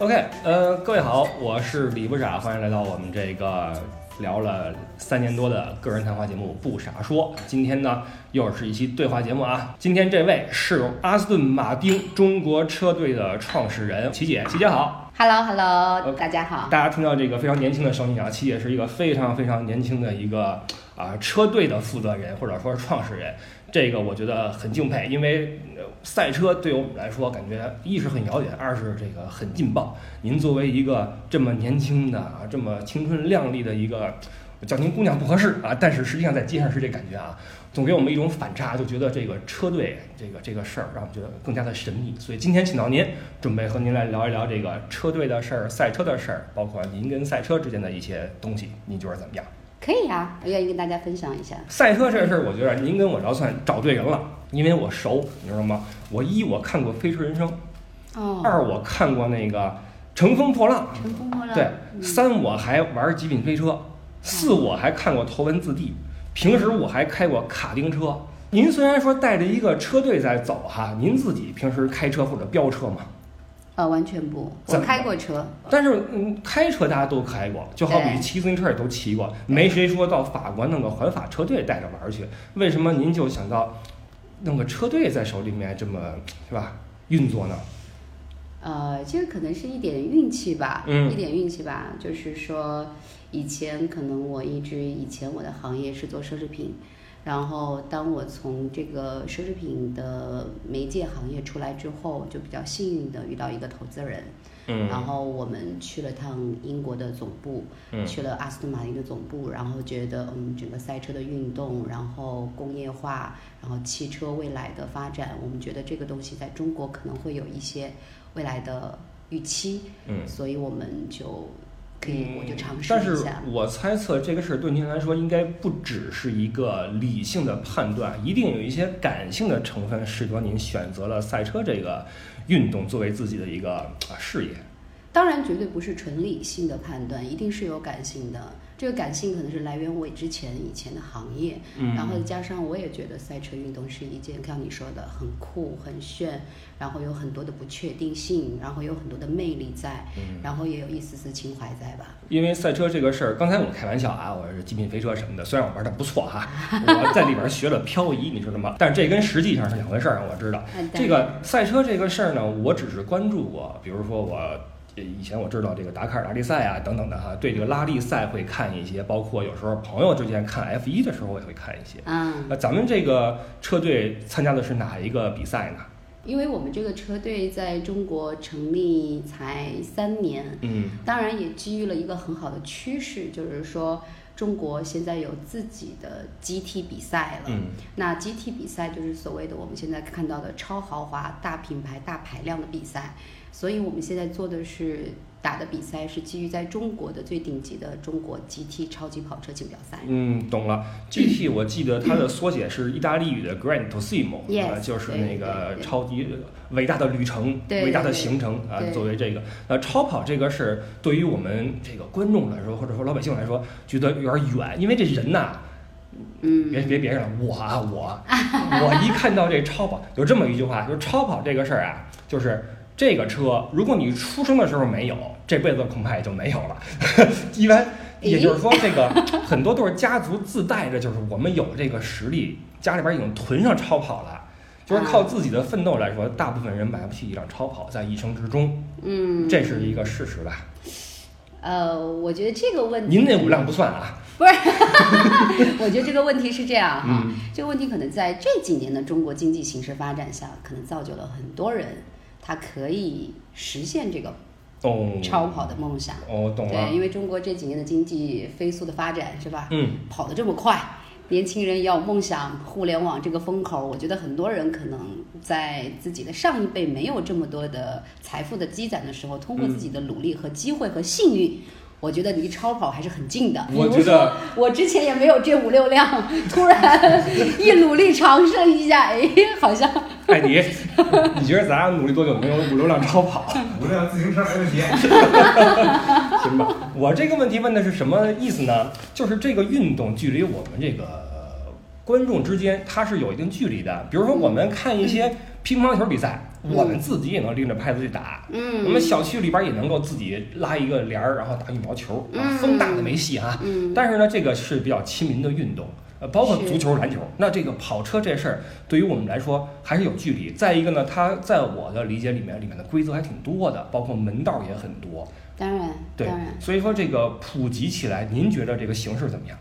OK，呃，各位好，我是李不傻，欢迎来到我们这个聊了三年多的个人谈话节目《不傻说》。今天呢，又是一期对话节目啊。今天这位是阿斯顿马丁中国车队的创始人琪姐，琪姐好。Hello Hello，、呃大家好。大家听到这个非常年轻的声音啊，齐姐是一个非常非常年轻的一个啊车队的负责人或者说是创始人，这个我觉得很敬佩，因为赛车对于我们来说，感觉一是很遥远，二是这个很劲爆。您作为一个这么年轻的啊，这么青春靓丽的一个。叫您姑娘不合适啊，但是实际上在街上是这感觉啊，总给我们一种反差，就觉得这个车队这个这个事儿让我们觉得更加的神秘。所以今天请到您，准备和您来聊一聊这个车队的事儿、赛车的事儿，包括您跟赛车之间的一些东西，您觉得怎么样？可以啊，我愿意跟大家分享一下。赛车这个事儿，我觉得您跟我聊算找对人了，因为我熟，你知道吗？我一我看过《飞驰人生》，哦，二我看过那个《乘风破浪乘风破》，浪。对，嗯三我还玩极品飞车，四我还看过头文字 D，平时我还开过卡丁车。您虽然说带着一个车队在走哈，您自己平时开车或者飙车吗？呃，完全不，我开过车。但是，嗯，开车大家都开过，就好比骑自行车也都骑过，没谁说到法国弄个环法车队带着玩儿去。为什么您就想到弄个车队在手里面这么是吧运作呢？呃，这个可能是一点运气吧，嗯一点运气吧。就是说，以前可能我一直以前我的行业是做奢侈品，然后当我从这个奢侈品的媒介行业出来之后，就比较幸运的遇到一个投资人，嗯然后我们去了趟英国的总部，嗯去了阿斯顿马丁的总部，然后觉得嗯，整个赛车的运动，然后工业化，然后汽车未来的发展，我们觉得这个东西在中国可能会有一些未来的预期，嗯。所以我们就可以，我就尝试但是。我猜测这个事儿对您来说应该不只是一个理性的判断，一定有一些感性的成分，使得您选择了赛车这个运动作为自己的一个啊事业。当然，绝对不是纯理性的判断，一定是有感性的。这个感性可能是来源我之前以前的行业，嗯然后加上我也觉得赛车运动是一件像你说的很酷、很炫，然后有很多的不确定性，然后有很多的魅力在，嗯然后也有一丝丝情怀在吧。因为赛车这个事儿，刚才我开玩笑啊，我是极品飞车什么的，虽然我玩的不错哈，我在里边学了漂移，你知道吗？但是这跟实际上是两回事儿，我知道。嗯这个赛车这个事儿呢，我只是关注过，比如说我呃以前我知道这个达喀尔拉力赛啊等等的哈，对这个拉力赛会看一些，包括有时候朋友之间看 F 一的时候我也会看一些。嗯，那咱们这个车队参加的是哪一个比赛呢？因为我们这个车队在中国成立才三年，嗯当然也基于了一个很好的趋势，就是说中国现在有自己的 GT 比赛了。嗯那 GT 比赛就是所谓的我们现在看到的超豪华、大品牌、大排量的比赛，所以我们现在做的是打的比赛是基于在中国的最顶级的中国 GT 超级跑车锦标赛。嗯，懂了。GT 我记得它的缩写是意大利语的 Grand Turismo，Yes，呃就是那个超级伟大的旅程、对伟大的行程啊。对作为这个呃超跑这个事儿，对于我们这个观众来说，或者说老百姓来说，觉得有点远，因为这人呐，嗯，别别别人了，我啊我，我一看到这超跑，有这么一句话，就是超跑这个事儿啊，就是这个车，如果你出生的时候没有，这辈子恐怕也就没有了。一般，也就是说，这个 很多都是家族自带着，就是我们有这个实力，家里边已经囤上超跑了。就是靠自己的奋斗来说，大部分人买不起一辆超跑，在一生之中，嗯，这是一个事实吧？呃，我觉得这个问题，您那五辆不算啊，不是，我觉得这个问题是这样哈，嗯这个问题可能在这几年的中国经济形势发展下，可能造就了很多人，他可以实现这个哦，超跑的梦想。哦，懂了对，，因为中国这几年的经济飞速的发展，是吧？嗯，跑得这么快，年轻人也有梦想，互联网这个风口，我觉得很多人可能在自己的上一辈没有这么多的财富的积攒的时候，通过自己的努力和机会和幸运。我觉得离超跑还是很近的。我觉得说我之前也没有这五六辆，突然 一努力尝试一下，哎，好像艾 迪，你觉得咱俩努力多久能有五六辆超跑？五辆自行车没问题。行吧，我这个问题问的是什么意思呢？就是这个运动距离我们这个呃观众之间，它是有一定距离的。比如说，我们看一些乒乓球比赛，我们自己也能拎着拍子去打。嗯，我们小区里边也能够自己拉一个帘儿，然后打羽毛球，啊嗯风大的没戏啊。嗯，但是呢，这个是比较亲民的运动，呃，包括足球、篮球。那这个跑车这事儿，对于我们来说还是有距离。再一个呢，它在我的理解里面，里面的规则还挺多的，包括门道也很多。当然，对当然，，所以说这个普及起来，您觉得这个形式怎么样？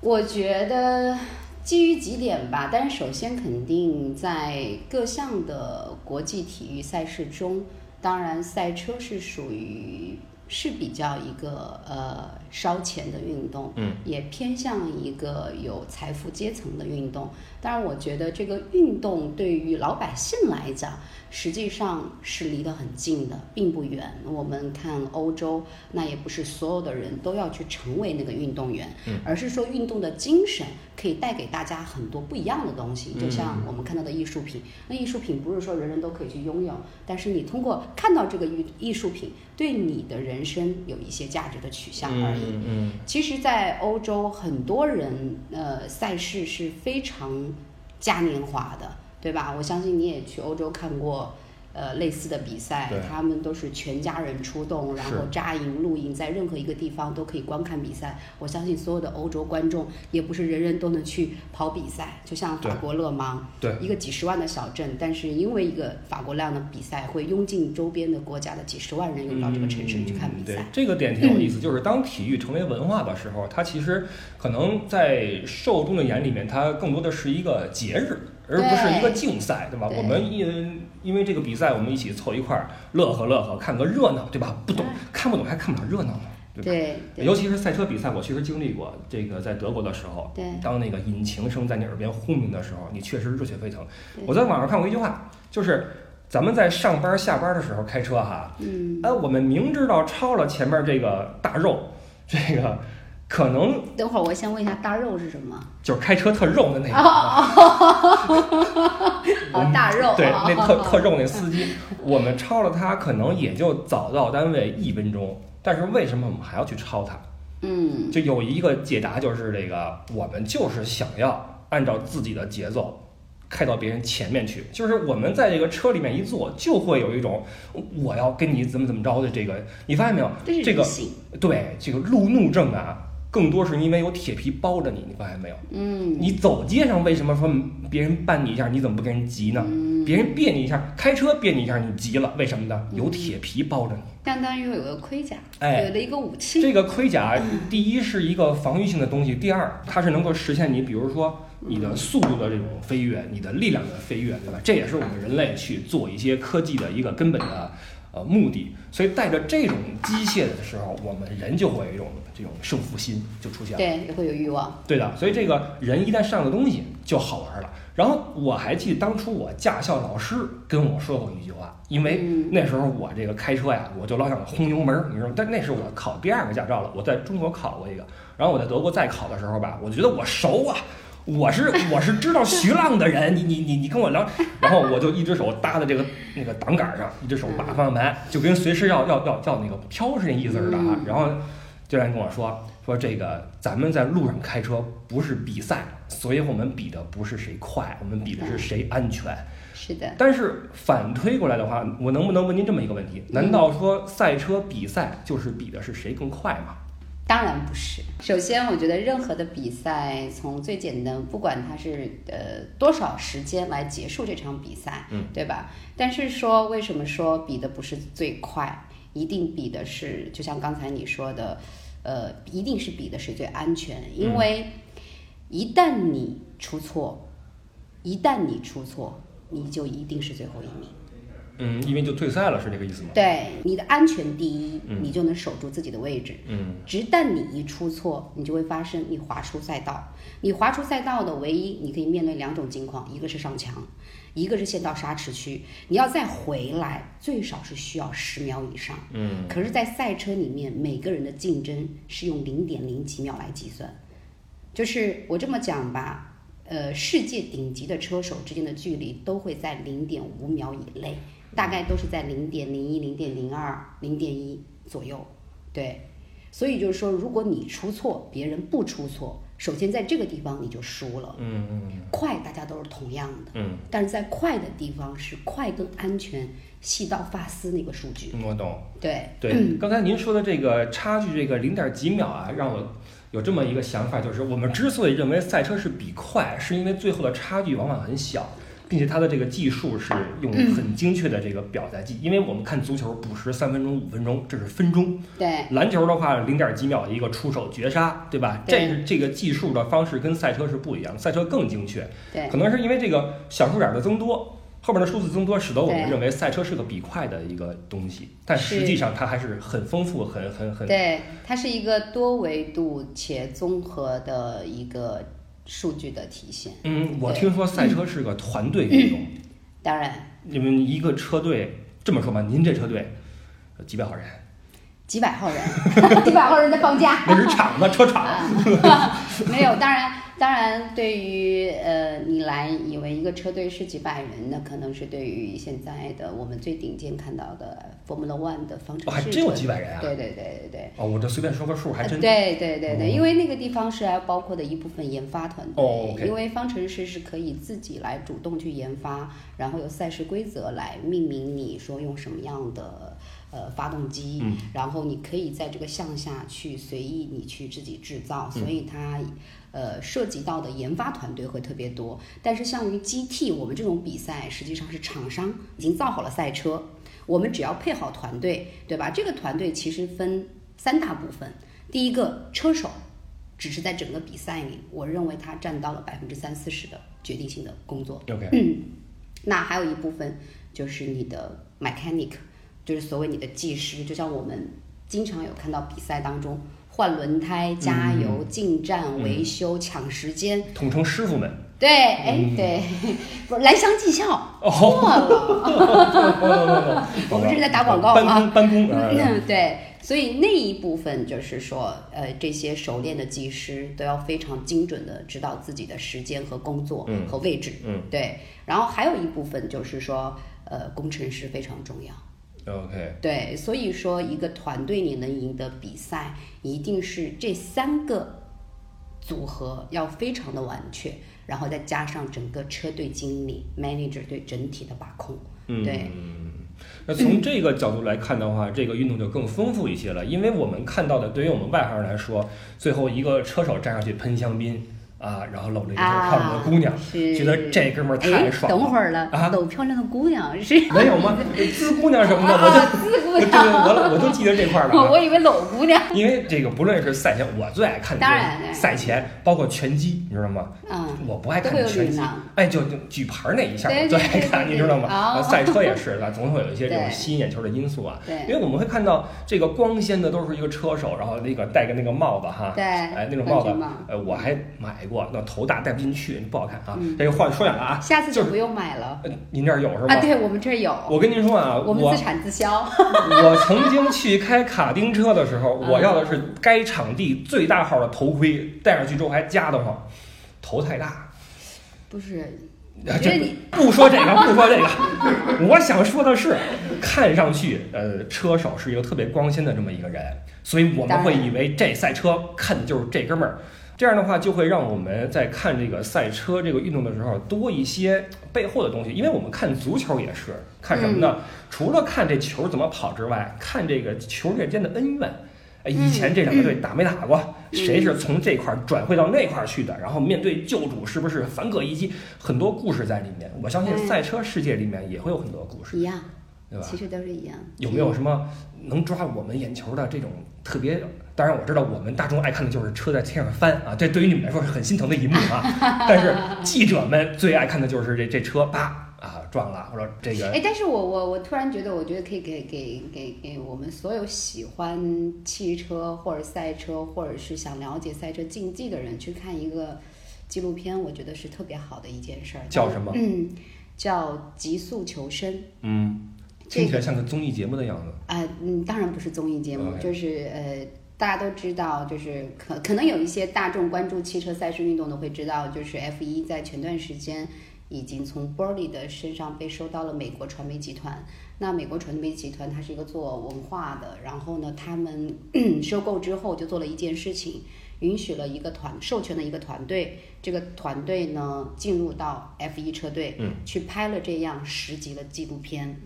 我觉得基于几点吧，但是首先肯定在各项的国际体育赛事中，当然赛车是属于是比较一个呃烧钱的运动，嗯，也偏向一个有财富阶层的运动。当然，我觉得这个运动对于老百姓来讲，实际上是离得很近的，并不远。我们看欧洲，那也不是所有的人都要去成为那个运动员，嗯而是说运动的精神可以带给大家很多不一样的东西。嗯就像我们看到的艺术品，那艺术品不是说人人都可以去拥有，但是你通过看到这个艺艺术品，对你的人生有一些价值的取向而已。嗯嗯其实，在欧洲，很多人呃赛事是非常嘉年华的，对吧？我相信你也去欧洲看过。呃，类似的比赛，他们都是全家人出动，然后扎营露营，在任何一个地方都可以观看比赛。我相信所有的欧洲观众也不是人人都能去跑比赛，就像法国勒芒，对一个几十万的小镇，但是因为一个法国那样的比赛，会拥进周边的国家的几十万人涌到这个城市里去看比赛。，这个点挺有意思，就是当体育成为文化的时候，它其实可能在受众的眼里面，它更多的是一个节日，而不是一个竞赛，对吧？对我们因因为这个比赛，我们一起凑一块儿乐呵乐呵，看个热闹，对吧？不懂嗯看不懂还看不了热闹呢，对吧？对对尤其是赛车比赛，我确实经历过。这个在德国的时候，对当那个引擎声在你耳边轰鸣的时候，你确实热血沸腾。我在网上看过一句话，就是咱们在上班下班的时候开车哈，嗯，哎，我们明知道超了前面这个大肉，这个可能等会儿我先问一下大肉是什么？就是开车特肉的那个，哦，大肉，对，哦那特特肉那司机，我们超了他可能也就早到单位一分钟，但是为什么我们还要去超他？嗯，就有一个解答，就是这个我们就是想要按照自己的节奏开到别人前面去，就是我们在这个车里面一坐，就会有一种我要跟你怎么怎么着的这个，你发现没有？这个，对这个路怒症啊，更多是因为有铁皮包着你，你发现没有？嗯，你走街上为什么说别人绊你一下，你怎么不跟人急呢？别人别你一下，开车别你一下，你急了，为什么呢？有铁皮包着你。相当于有个盔甲，哎有了一个武器，这个盔甲，第一是一个防御性的东西，第二它是能够实现你，比如说你的速度的这种飞跃，你的力量的飞跃，对吧？这也是我们人类去做一些科技的一个根本的呃目的。所以带着这种机械的时候，我们人就会有一种这种胜负心就出现了。对，也会有欲望，对的，所以这个人一旦上了东西就好玩了。然后我还记得当初我驾校老师跟我说过一句话，因为嗯那时候我这个开车呀，我就老想轰油门儿，你知道吗？但那是我考第二个驾照了，我在中国考过一个，然后我在德国再考的时候吧，我觉得我熟啊。我是我是知道徐浪的人，你你你你跟我聊，然后我就一只手搭在这个那个挡杆上，一只手把方向盘，就跟随时要要要要那个飘是那意思似的啊。嗯然后教练跟我说说这个咱们在路上开车不是比赛，所以我们比的不是谁快，我们比的是谁安全。是的，但是反推过来的话，我能不能问您这么一个问题？难道说赛车比赛就是比的是谁更快吗？当然不是。首先，我觉得任何的比赛，从最简单，不管它是呃多少时间来结束这场比赛，嗯，对吧？但是说为什么说比的不是最快，一定比的是，就像刚才你说的，呃，一定是比的是最安全，因为一旦你出错，一旦你出错，你就一定是最后一名。嗯，因为就退赛了，是这个意思吗？对，你的安全第一，嗯你就能守住自己的位置。嗯直旦你一出错，你就会发生你滑出赛道。你滑出赛道的唯一，你可以面对两种情况，一个是上墙，一个是陷到沙池区。你要再回来，最少是需要十秒以上。嗯可是，在赛车里面，每个人的竞争是用零点零几秒来计算。就是我这么讲吧，呃，世界顶级的车手之间的距离都会在零点五秒以内，大概都是在零点零一、零点零二、零点一左右。对，所以就是说，如果你出错，别人不出错，首先在这个地方你就输了。嗯嗯快大家都是同样的，嗯但是在快的地方是快更安全，细到发丝那个数据。嗯，我懂。对，对，刚才您说的这个差距，这个零点几秒啊，让我有这么一个想法，就是我们之所以认为赛车是比快，是因为最后的差距往往很小，并且它的这个计数是用很精确的这个表在计。因为我们看足球，补时三分钟、五分钟，这是分钟；对，篮球的话，零点几秒的一个出手绝杀，对吧？这是这个计数的方式跟赛车是不一样，赛车更精确。对可，能是因为这个小数点的增多，后面的数字增多，使得我们认为赛车是个比快的一个东西，但实际上它还是很丰富、很很很对，它是一个多维度且综合的一个数据的体现。嗯，我听说赛车是个团队运动，当然，你们一个车队这么说吧，您这车队呃几百号人，几百号人，几百号人在放假。那是厂子车厂，啊，没有，当然，当然，对于呃你来以为一个车队是几百人，那可能是对于现在的我们最顶尖看到的 Formula One 的方程式哦还真有几百人啊？对对对对对。哦，我这随便说个数，还真呃对对对对，哦。因为那个地方是还包括的一部分研发团队，哦因为方程式是可以自己来主动去研发，然后有赛事规则来命名你说用什么样的呃发动机，嗯然后你可以在这个项下去随意你去自己制造，嗯所以它。呃，涉及到的研发团队会特别多，但是像于 GT 我们这种比赛，实际上是厂商已经造好了赛车，我们只要配好团队，对吧？这个团队其实分三大部分，第一个车手，只是在整个比赛里，我认为他占到了百分之三四十的决定性的工作。OK，那还有一部分就是你的 mechanic，就是所谓你的技师，就像我们经常有看到比赛当中换轮胎、加油、进站、维修、抢时间。统称师傅们。对，哎，对，不是蓝翔技校，哦错了，我们这是在打广告搬啊工搬工，啊嗯，对，所以那一部分就是说，呃，这些熟练的技师都要非常精准的知道自己的时间和工作嗯和位置，嗯对。然后还有一部分就是说，呃，工程师非常重要，，OK，对。所以说，一个团队你能赢得比赛，一定是这三个组合要非常的完全，然后再加上整个车队经理 manager 对整体的把控，嗯，对。那从这个角度来看的话，这个运动就更丰富一些了，因为我们看到的，对于我们外行人来说，最后一个车手站上去喷香槟啊，然后搂着一个漂亮的姑娘，是觉得这哥们儿太哎爽了。等会儿了，啊搂漂亮的姑娘是没有吗？滋姑娘什么的，我啊，就滋姑娘，我我都记得这块儿了、啊。我以为搂姑娘。因为这个不论是赛前，我最爱看的当然就是赛前，包括拳击，你知道吗？嗯，我不爱看拳击哎，就就举牌那一下，我最爱看，你知道吗？赛车也是，啊，总会有一些这种吸引眼球的因素啊。对因为我们会看到这个光鲜的都是一个车手，然后那个戴个那个帽子哈，对，哎，那种帽子呃，我还买过，那头大戴不进去，不好看啊。嗯这个话说远了啊，下次就就是不用买了呃您这儿有是吧？啊。对我们这儿有，我跟您说啊，我们自产自销。我曾经去开卡丁车的时候，嗯我要的是该场地最大号的头盔，戴上去之后还夹得慌，头太大。不是，啊这觉得你不说这个，不说这个，我想说的是，看上去呃，车手是一个特别光鲜的这么一个人，所以我们会以为这赛车看的就是这哥们儿。这样的话，就会让我们在看这个赛车这个运动的时候多一些背后的东西，因为我们看足球也是看什么呢？除了看这球怎么跑之外，看这个球队间的恩怨。哎，以前这两个队打没打过？谁是从这块儿转会到那块儿去的？然后面对旧主是不是反戈一击？很多故事在里面。我相信嗯赛车世界里面也会有很多故事，一样，对吧？其实都是一样。有没有什么能抓我们眼球的这种特别？当然我知道我们大众爱看的就是车在天上翻啊，这对于你们来说是很心疼的一幕啊。但是记者们最爱看的就是这这车叭啊撞了，或者这个哎，但是我我我突然觉得，我觉得可以给给给给我们所有喜欢汽车或者赛车，或者是想了解赛车竞技的人去看一个纪录片，我觉得是特别好的一件事儿。叫什么嗯，叫《极速求生》。嗯，听起来像个综艺节目的样子。啊、嗯，当然不是综艺节目就是呃，大家都知道，就是可可能有一些大众关注汽车赛事运动的会知道，就是 F 一在前段时间已经从 Burley 的身上被收到了美国传媒集团。那美国传媒集团它是一个做文化的，然后呢，他们 收购之后就做了一件事情，允许了一个团授权的一个团队，这个团队呢进入到 F 一车队，嗯，去拍了这样十集的纪录片，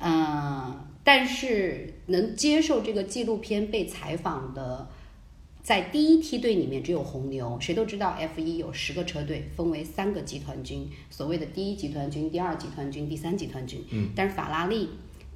嗯，但是能接受这个纪录片被采访的。在第一梯队里面只有红牛，谁都知道 F 一有十个车队，分为三个集团军，所谓的第一集团军、第二集团军、第三集团军。嗯，但是法拉利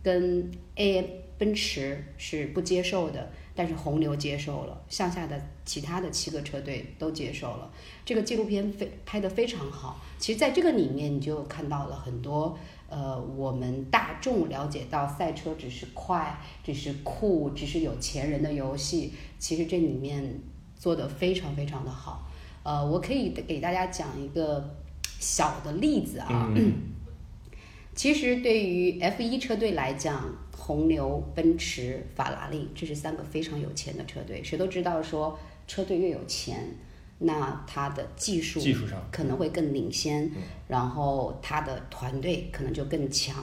跟 A 奔驰是不接受的，但是红牛接受了，向下的其他的七个车队都接受了。这个纪录片非拍得非常好，其实在这个里面你就看到了很多。呃，我们大众了解到赛车只是快，只是酷，只是有钱人的游戏。其实这里面做的非常非常的好。呃，我可以给大家讲一个小的例子啊。其实对于 F 一车队来讲，红牛、奔驰、法拉利，这是三个非常有钱的车队。谁都知道说，车队越有钱。那他的技术技术上。可能会更领先，然后他的团队可能就更强。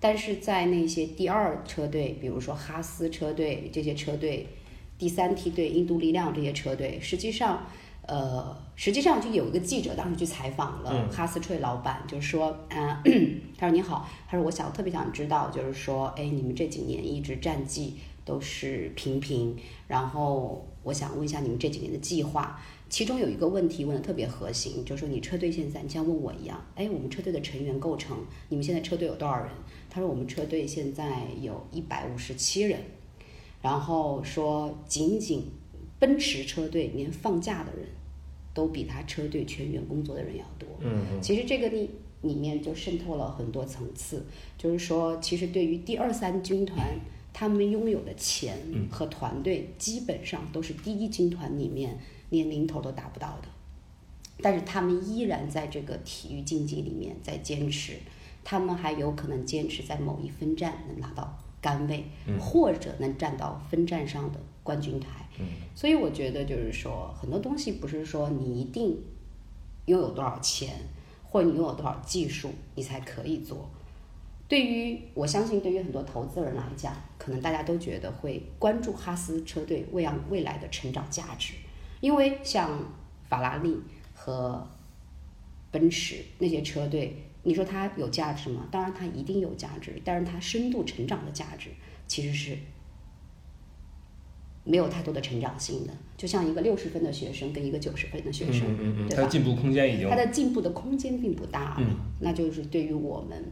但是在那些第二车队，比如说哈斯车队这些车队，第三梯队印度力量这些车队，实际上，呃，实际上就有一个记者当时去采访了哈斯车队老板，就是说，啊，他说你好，他说我想特别想知道，就是说，哎，你们这几年一直战绩都是平平，然后我想问一下你们这几年的计划。其中有一个问题问的特别核心，就是说你车队现在，你像问我一样，哎，我们车队的成员构成，你们现在车队有多少人？他说我们车队现在有一百五十七人，然后说仅仅奔驰车队连放假的人都比他车队全员工作的人要多。嗯嗯。其实这个里里面就渗透了很多层次，就是说，其实对于第二三军团，他们拥有的钱和团队，基本上都是第一军团里面。连零头都达不到的，但是他们依然在这个体育竞技里面在坚持，他们还有可能坚持在某一分站能拿到杆位，或者能站到分站上的冠军台。所以我觉得就是说，很多东西不是说你一定拥有多少钱，或者你拥有多少技术，你才可以做。对于我相信，对于很多投资人来讲，可能大家都觉得会关注哈斯车队未来未来的成长价值。因为像法拉利和奔驰那些车队，你说它有价值吗？当然它一定有价值，但是它深度成长的价值其实是没有太多的成长性的。就像一个六十分的学生跟一个九十分的学生，对吧？他进步空间已经，他的进步的空间并不大了。那就是对于我们，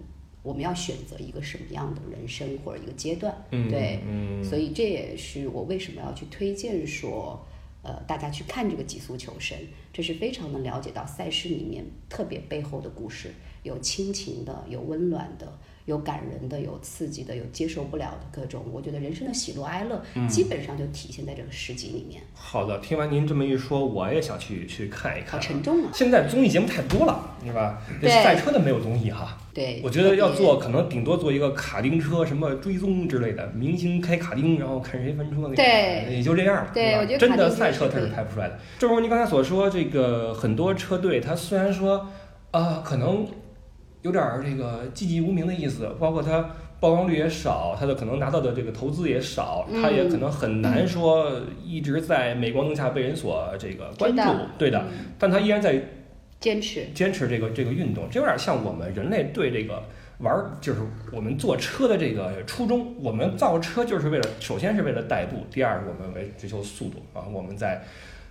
我们要选择一个什么样的人生或者一个阶段，对，所以这也是我为什么要去推荐说。呃，大家去看这个《极速求生》，这是非常能了解到赛事里面特别背后的故事，有亲情的，有温暖的。有感人的，有刺激的，有接受不了的各种。我觉得人生的喜怒哀乐，基本上就体现在这个十集里面。好的，听完您这么一说，我也想去去看一看。好沉重啊！现在综艺节目太多了，是吧？赛车的没有综艺哈。对。我觉得要做，可能顶多做一个卡丁车什么追踪之类的，明星开卡丁，然后看谁翻车那个。对。也就这样了。对，我觉得真的赛车它是拍不出来的。正如您刚才所说，这个很多车队，它虽然说啊，可能。有点儿这个寂寂无名的意思，包括它曝光率也少，它的可能拿到的这个投资也少，它也可能很难说一直在镁光灯下被人所这个关注，对的。但它依然在坚持坚持这个这个运动，这有点像我们人类对这个玩儿，就是我们坐车的这个初衷。我们造车就是为了，首先是为了代步，第二我们为追求速度啊，我们在。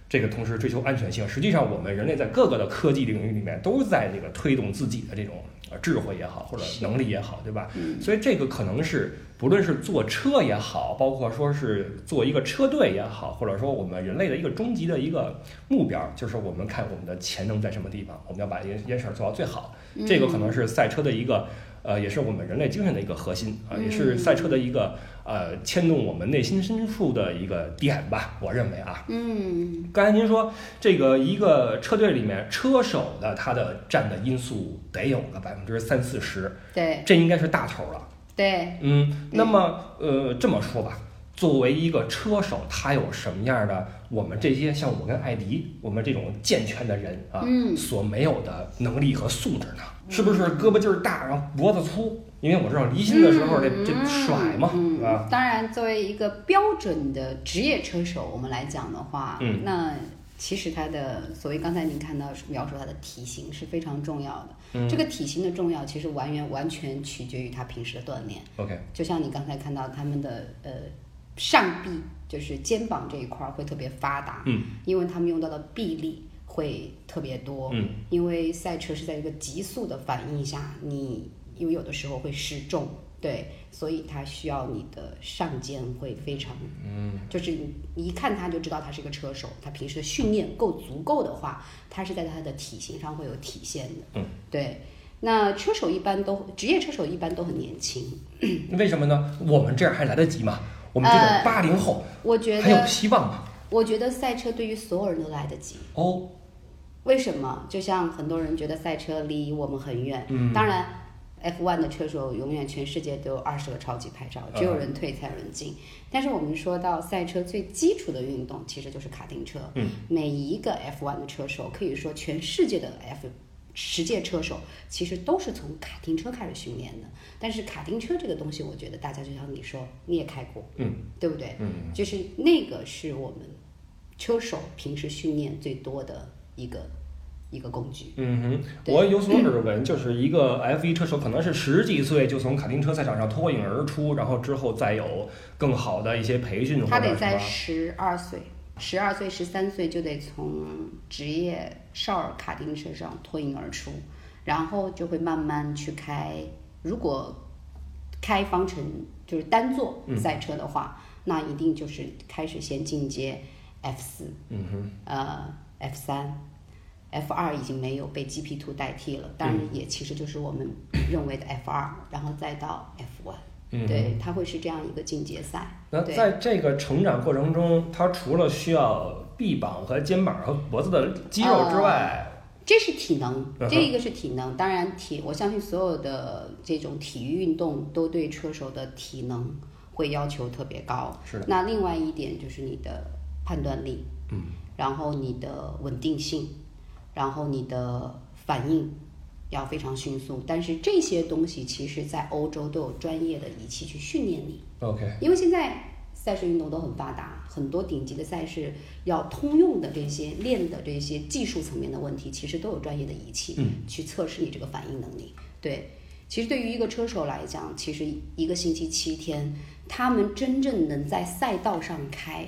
这个同时追求安全性，实际上我们人类在各个的科技领域里面都在这个推动自己的这种呃智慧也好，或者能力也好，对吧？所以这个可能是不论是坐车也好，包括说是做一个车队也好，或者说我们人类的一个终极的一个目标，就是我们看我们的潜能在什么地方，我们要把一件一件事儿做到最好。这个可能是赛车的一个呃，也是我们人类精神的一个核心啊，也是赛车的一个。呃，牵动我们内心深处的一个点吧，我认为啊，嗯，刚才您说这个一个车队里面车手的他的占的因素得有个百分之三四十，对，这应该是大头了，对，嗯，那么呃这么说吧，作为一个车手，他有什么样的我们这些像我跟艾迪，我们这种健全的人啊，所没有的能力和素质呢？是不是胳膊劲儿大，然后脖子粗？因为我知道离心的时候这这甩嘛，是吧？当然，作为一个标准的职业车手，我们来讲的话，那其实他的所谓刚才您看到描述他的体型是非常重要的。嗯这个体型的重要，其实完全完全取决于他平时的锻炼。OK，就像你刚才看到他们的呃上臂，就是肩膀这一块儿会特别发达，嗯，因为他们用到的臂力会特别多，嗯，因为赛车是在一个急速的反应下，你因为有的时候会失重，对，所以它需要你的上肩会非常，嗯，就是你你一看他就知道他是个车手，他平时的训练够足够的话，他是在他的体型上会有体现的，嗯，对。那车手一般都，职业车手一般都很年轻，为什么呢？我们这样还来得及吗？我们这种呃八零后我觉得还有，希望吗？我觉得赛车对于所有人都来得及。哦，为什么？就像很多人觉得赛车离我们很远，嗯当然，F1 的车手永远全世界都有二十个超级牌照，只有嗯人退才有人进。但是我们说到赛车最基础的运动，其实就是卡丁车。嗯，每一个 F1 的车手，可以说全世界的 F 十届车手，其实都是从卡丁车开始训练的。但是卡丁车这个东西，我觉得大家就像你说，你也开过，嗯，对不对？嗯，就是那个是我们车手平时训练最多的一个一个工具。嗯哼，我有所耳闻，就是一个 F 一车手可能是十几岁就从卡丁车赛场上脱颖而出，然后之后再有更好的一些培训或他得在。十二岁、十二岁、十三岁就得从职业少儿卡丁车上脱颖而出，然后就会慢慢去开。如果开方程就是单座嗯赛车的话，那一定就是开始先进阶 F 四、嗯哼，呃 F 三。F 二已经没有被 GP Two 代替了，当然也其实就是我们 认为的 F 二，然后再到 F one，、嗯。对，它会是这样一个进阶赛。那在这个成长过程中，它除了需要臂膀和肩膀和脖子的肌肉之外，这是体能这一个是体能。当然体，我相信所有的这种体育运动都对车手的体能会要求特别高。是的，那另外一点就是你的判断力，嗯，然后你的稳定性，然后你的反应要非常迅速。但是这些东西其实在欧洲都有专业的仪器去训练你。OK，因为现在赛事运动都很发达，很多顶级的赛事要通用的这些练的这些技术层面的问题，其实都有专业的仪器嗯去测试你这个反应能力。对，其实对于一个车手来讲，其实一个星期七天，他们真正能在赛道上开，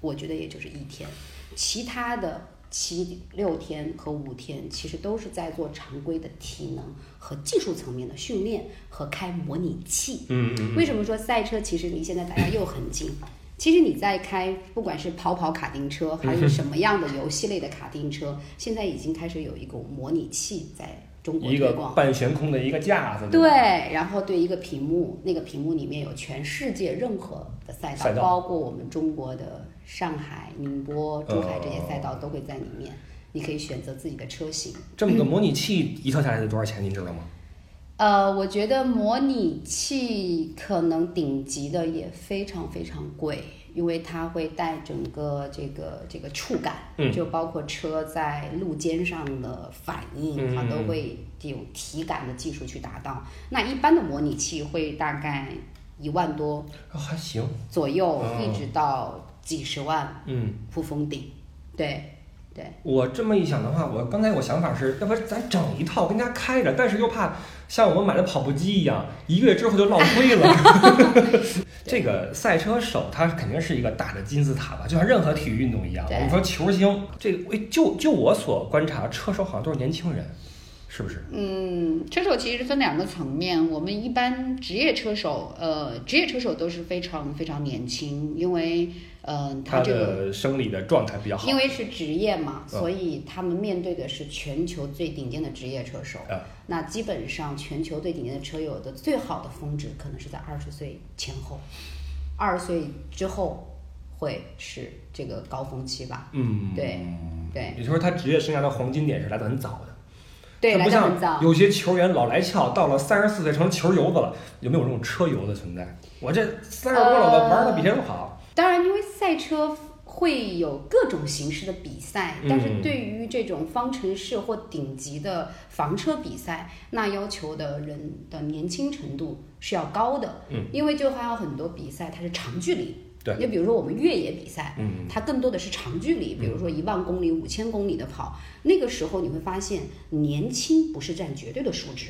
我觉得也就是一天，其他的。七六天和五天，其实都是在做常规的体能和技术层面的训练和开模拟器。嗯嗯为什么说赛车其实离现在大家又很近？其实你在开，不管是跑跑卡丁车，还是什么样的游戏类的卡丁车，现在已经开始有一个模拟器在中国一个推广。半悬空的一个架子，对，，然后对一个屏幕，那个屏幕里面有全世界任何的赛道包括我们中国的上海、宁波、珠海这些赛哦道都会在里面。你可以选择自己的车型。这么个模拟器一套下来得多少钱？您知道吗？呃，我觉得模拟器可能顶级的也非常非常贵，因为它会带整个这个这个触感，嗯就包括车在路肩上的反应，嗯它都会有体感的技术去达到。那一般的模拟器会大概一万多啊还行，左右，哦一直到几十万嗯。铺封顶。对对，我这么一想的话，我刚才我想法是，要不咱整一套跟家开着，但是又怕像我们买的跑步机一样，一个月之后就落灰了。这个赛车手他肯定是一个大的金字塔吧，就像任何体育运动一样。对我们说球星，这个诶就就我所观察，车手好像都是年轻人，是不是？嗯，车手其实分两个层面。我们一般职业车手，呃，职业车手都是非常非常年轻，因为，呃，他他这个的生理的状态比较好。因为是职业嘛，嗯所以他们面对的是全球最顶尖的职业车手。啊那基本上全球最顶尖的车友的最好的峰值可能是在二十岁前后，二十岁之后会是这个高峰期吧？嗯，对对也就是说，他职业生涯的黄金点是来的很早的。对，不像。有些球员老来俏，到了三十四岁成球油子了，有没有这种车油的存在？我这三十多了，我玩的比谁都好。当然，因为赛车会有各种形式的比赛，但是嗯对于这种方程式或顶级的房车比赛，那要求的人的年轻程度是要高的。嗯，因为就还有很多比赛它是长距离，对你比如说我们越野比赛，嗯，它更多的是长距离，比如说一万公里、五千公里的跑，那个时候你会发现年轻不是占绝对的数值。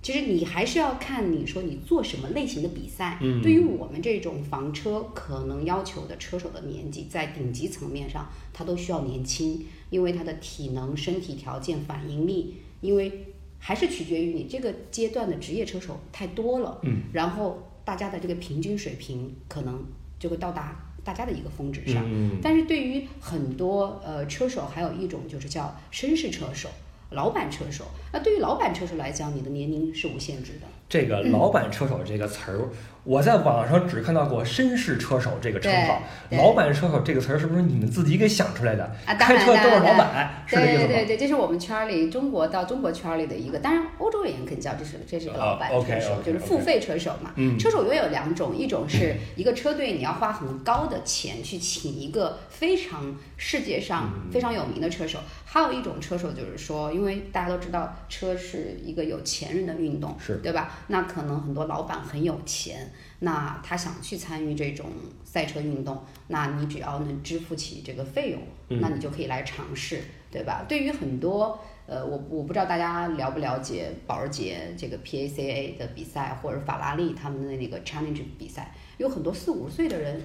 其实你还是要看你说你做什么类型的比赛。嗯对于我们这种房车，可能要求的车手的年纪在顶级层面上，他都需要年轻，因为他的体能、身体条件、反应力，因为还是取决于你这个阶段的职业车手太多了。嗯，然后大家的这个平均水平可能就会到达大家的一个峰值上。嗯但是对于很多呃车手，还有一种就是叫绅士车手、老板车手。那对于老板车手来讲，你的年龄是无限制的。这个“老板车手”这个词儿，我在网上只看到过“绅士车手”这个称号，“对对老板车手”这个词儿是不是你们自己给想出来的？啊，开车都是老板，是这意思吗？对对对，这是我们圈儿里中国到中国圈儿里的一个，当然欧洲人也可以叫这是这是个老板啊车手就是付费车手嘛。嗯车手又有两种，一种是一个车队你要花很高的钱去请一个非常世界上嗯非常有名的车手，还有一种车手就是说，因为大家都知道车是一个有钱人的运动，是对吧？那可能很多老板很有钱，那他想去参与这种赛车运动，那你只要能支付起这个费用，嗯那你就可以来尝试，对吧？对于很多呃，我我不知道大家了不了解保时捷这个 PACA 的比赛，或者法拉利他们的那个 Challenge 比赛，有很多四五十岁的人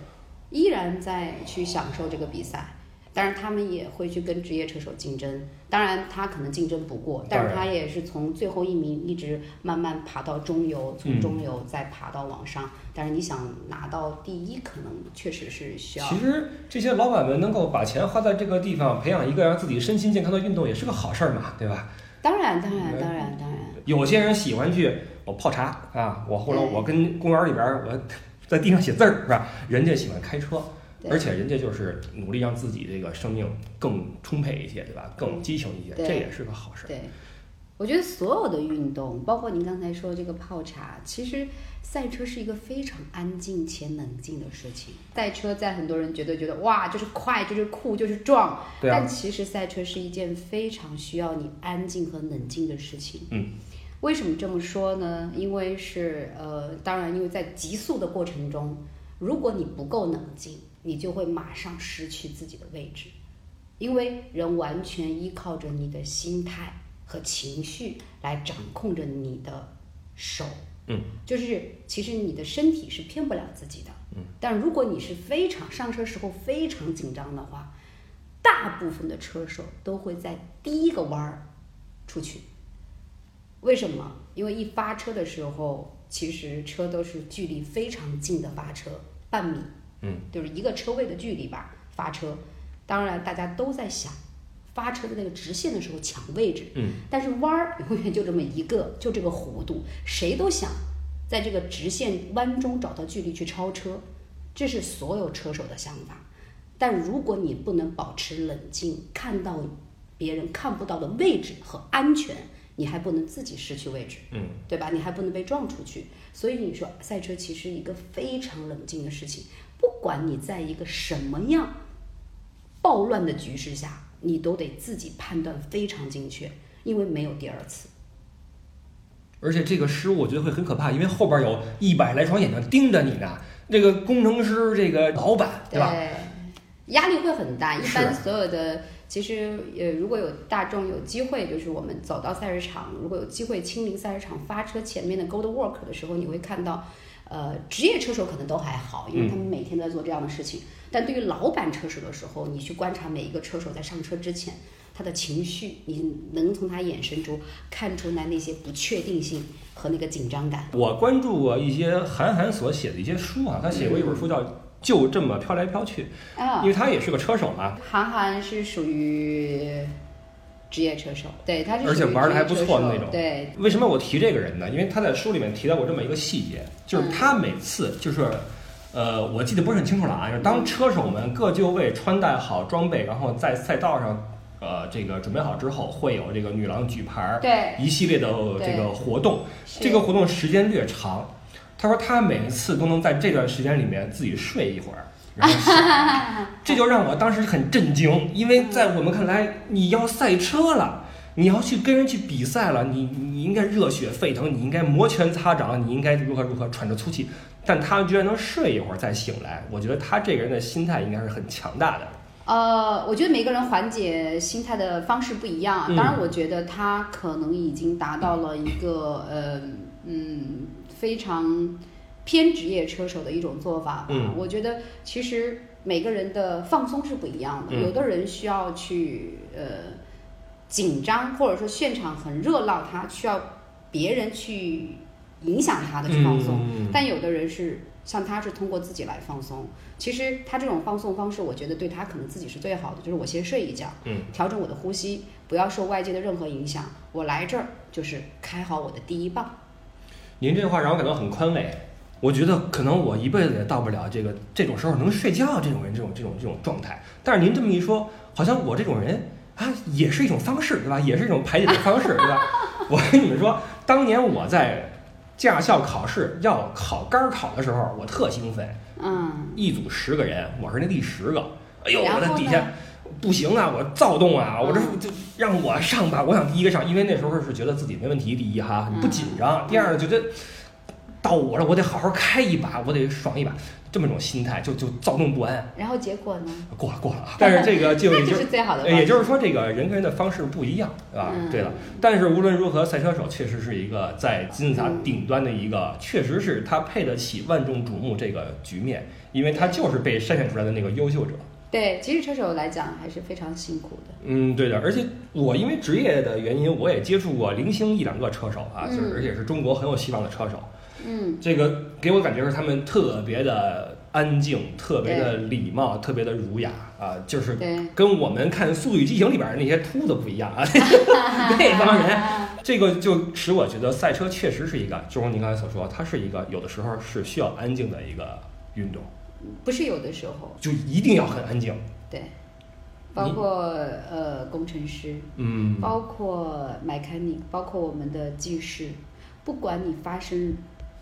依然在去享受这个比赛。当然，他们也会去跟职业车手竞争。当然，他可能竞争不过，但是他也是从最后一名一直慢慢爬到中游，从中游再爬到往上。但是你想拿到第一，可能确实是需要。其实这些老板们能够把钱花在这个地方，培养一个让自己身心健康的运动，也是个好事儿嘛，对吧？当然，当然，当然，当然。有些人喜欢去我泡茶啊，我或者我跟公园里边儿我在地上写字儿是吧？人家喜欢开车，对而且人家就是努力让自己这个生命更充沛一些，对吧？更激情一些，对这也是个好事儿。对，我觉得所有的运动，包括您刚才说这个泡茶，其实赛车是一个非常安静且冷静的事情。赛车在很多人觉得觉得哇，就是快，就是酷，就是壮，对啊但其实赛车是一件非常需要你安静和冷静的事情。嗯。为什么这么说呢？因为是呃，当然，因为在急速的过程中，如果你不够冷静，你就会马上失去自己的位置，因为人完全依靠着你的心态和情绪来掌控着你的手。嗯，就是其实你的身体是骗不了自己的。嗯，但如果你是非常上车时候非常紧张的话，大部分的车手都会在第一个弯儿出去。为什么？因为一发车的时候，其实车都是距离非常近的发车，半米，嗯，就是一个车位的距离吧，发车。当然，大家都在想发车的那个直线的时候抢位置，嗯，但是弯儿永远就这么一个，就这个弧度，谁都想在这个直线弯中找到距离去超车，这是所有车手的想法。但如果你不能保持冷静，看到别人看不到的位置和安全，你还不能自己失去位置，嗯，对吧？你还不能被撞出去。所以你说赛车其实一个非常冷静的事情，不管你在一个什么样暴乱的局势下，你都得自己判断非常精确，因为没有第二次。而且这个失误我觉得会很可怕，因为后边有一百来双眼睛盯着你呢。这个工程师，这个老板，对吧？压力会很大。一般所有的，其实呃，如果有大众有机会，就是我们走到赛事场，如果有机会亲临赛事场发车前面的 Gold Work 的时候，你会看到，呃，职业车手可能都还好，因为他们每天都在做这样的事情。但对于老板车手的时候，你去观察每一个车手在上车之前，他的情绪，你能从他眼神中看出来那些不确定性和那个紧张感。我关注过一些韩寒所写的一些书啊，他写过一本书叫《就这么飘来飘去》，啊因为他也是个车手嘛，韩寒是属于职业车手，对，他是而且玩的还不错的那种对，为什么我提这个人呢？因为他在书里面提到过这么一个细节，就是他每次就是，呃，我记得不是很清楚了啊，就是当车手们各就位、穿戴好装备，然后在赛道上，呃，这个准备好之后，会有这个女郎举牌儿，对，一系列的这个活动。这个活动时间略长，他说他每一次都能在这段时间里面自己睡一会儿。然后醒 这就让我当时很震惊，因为在我们看来，你要赛车了，你要去跟人去比赛了，你你应该热血沸腾，你应该摩拳擦掌，你应该如何如何喘着粗气，但他居然能睡一会儿再醒来，我觉得他这个人的心态应该是很强大的。呃，我觉得每个人缓解心态的方式不一样。啊当然，我觉得他可能已经达到了一个呃嗯非常偏职业车手的一种做法吧。嗯我觉得其实每个人的放松是不一样的，嗯有的人需要去呃紧张，或者说现场很热闹，他需要别人去影响他的去放松。嗯但有的人是像他是通过自己来放松。其实他这种放松方式，我觉得对他可能自己是最好的，就是我先睡一觉，嗯，调整我的呼吸，不要受外界的任何影响。我来这儿就是开好我的第一棒。您这话让我感到很宽慰。我觉得可能我一辈子也到不了这个这种时候能睡觉这种人这种这种这种状态。但是您这么一说，好像我这种人啊，也是一种方式，对吧？也是一种排解的方式，对吧？我跟你们说，当年我在驾校考试要考杆考的时候，我特兴奋，嗯，一组十个人，我是那第十个。哎呦，我在底下不行啊，我躁动啊，我这嗯就让我上吧，我想第一个上，因为那时候是觉得自己没问题，第一哈嗯不紧张，第二觉得到我了，我得好好开一把，我得爽一把，这么种心态就就躁动不安。然后结果呢？过了过了啊，但是这个就 那也就就是最好的。也就是说，这个人跟人的方式不一样，对吧？嗯对了，但是无论如何，赛车手确实是一个在金字塔顶端的一个，确实是他配得起万众瞩目这个局面，因为他就是被筛选出来的那个优秀者。对，其实车手来讲还是非常辛苦的。嗯，对的，而且我因为职业的原因，我也接触过零星一两个车手啊，就是嗯而且是中国很有希望的车手。嗯，这个给我感觉是他们特别的安静，特别的礼貌，特别的儒雅啊，就是对。跟我们看《速度与激情》里边那些秃子不一样啊，那帮人，这个就使我觉得赛车确实是一个，就如您刚才所说，它是一个有的时候是需要安静的一个运动，不是有的时候，就一定要很安静。对，包括呃工程师，嗯，包括 mechanic，包括我们的技师，不管你发生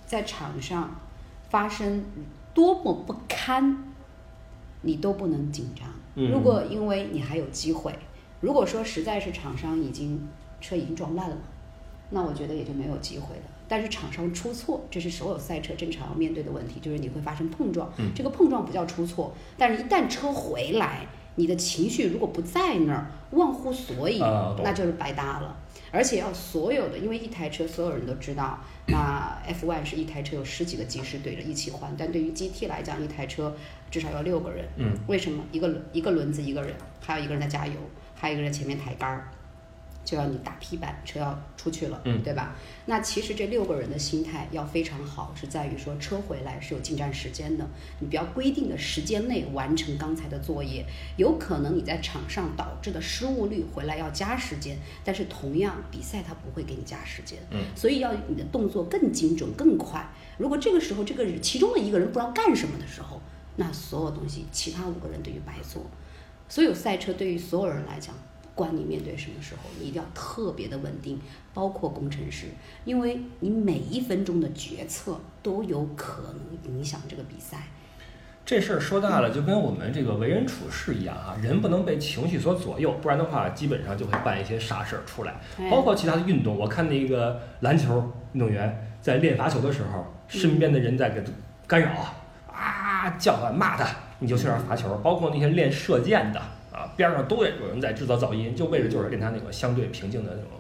在场上发生多么不堪，你都不能紧张。嗯如果因为你还有机会，如果说实在是场上已经车已经撞烂了，那我觉得也就没有机会了。但是场上出错，这是所有赛车正常要面对的问题，就是你会发生碰撞。嗯这个碰撞不叫出错，但是一旦车回来，你的情绪如果不在那儿，忘乎所以，那就是白搭了。而且要所有的，因为一台车所有人都知道，那 F1 是一台车有十几个技师对着一起换，但对于 GT 来讲，一台车至少要六个人。嗯，为什么？一个一个轮子一个人，还有一个人在加油，还有一个人前面抬杆儿，就要你打 P 板，车要出去了，嗯对吧？那其实这六个人的心态要非常好，是在于说车回来是有进站时间的，你不要规定的时间内完成刚才的作业，有可能你在场上导致的失误率回来要加时间，但是同样比赛他不会给你加时间，嗯，所以要你的动作更精准更快。如果这个时候这个其中的一个人不知道干什么的时候，那所有东西其他五个人等于白做。所有赛车对于所有人来讲，不管你面对什么时候，你一定要特别的稳定，包括工程师，因为你每一分钟的决策都有可能影响这个比赛。这事儿说大了，就跟我们这个为人处事一样啊，人不能被情绪所左右，不然的话，基本上就会办一些傻事儿出来。哎包括其他的运动，我看那个篮球运动员在练罚球的时候，身边的人在给他干扰啊，叫唤骂他，你就去那儿罚球。包括那些练射箭的啊，边上都有人在制造噪音，就为了就是跟他那个相对平静的那种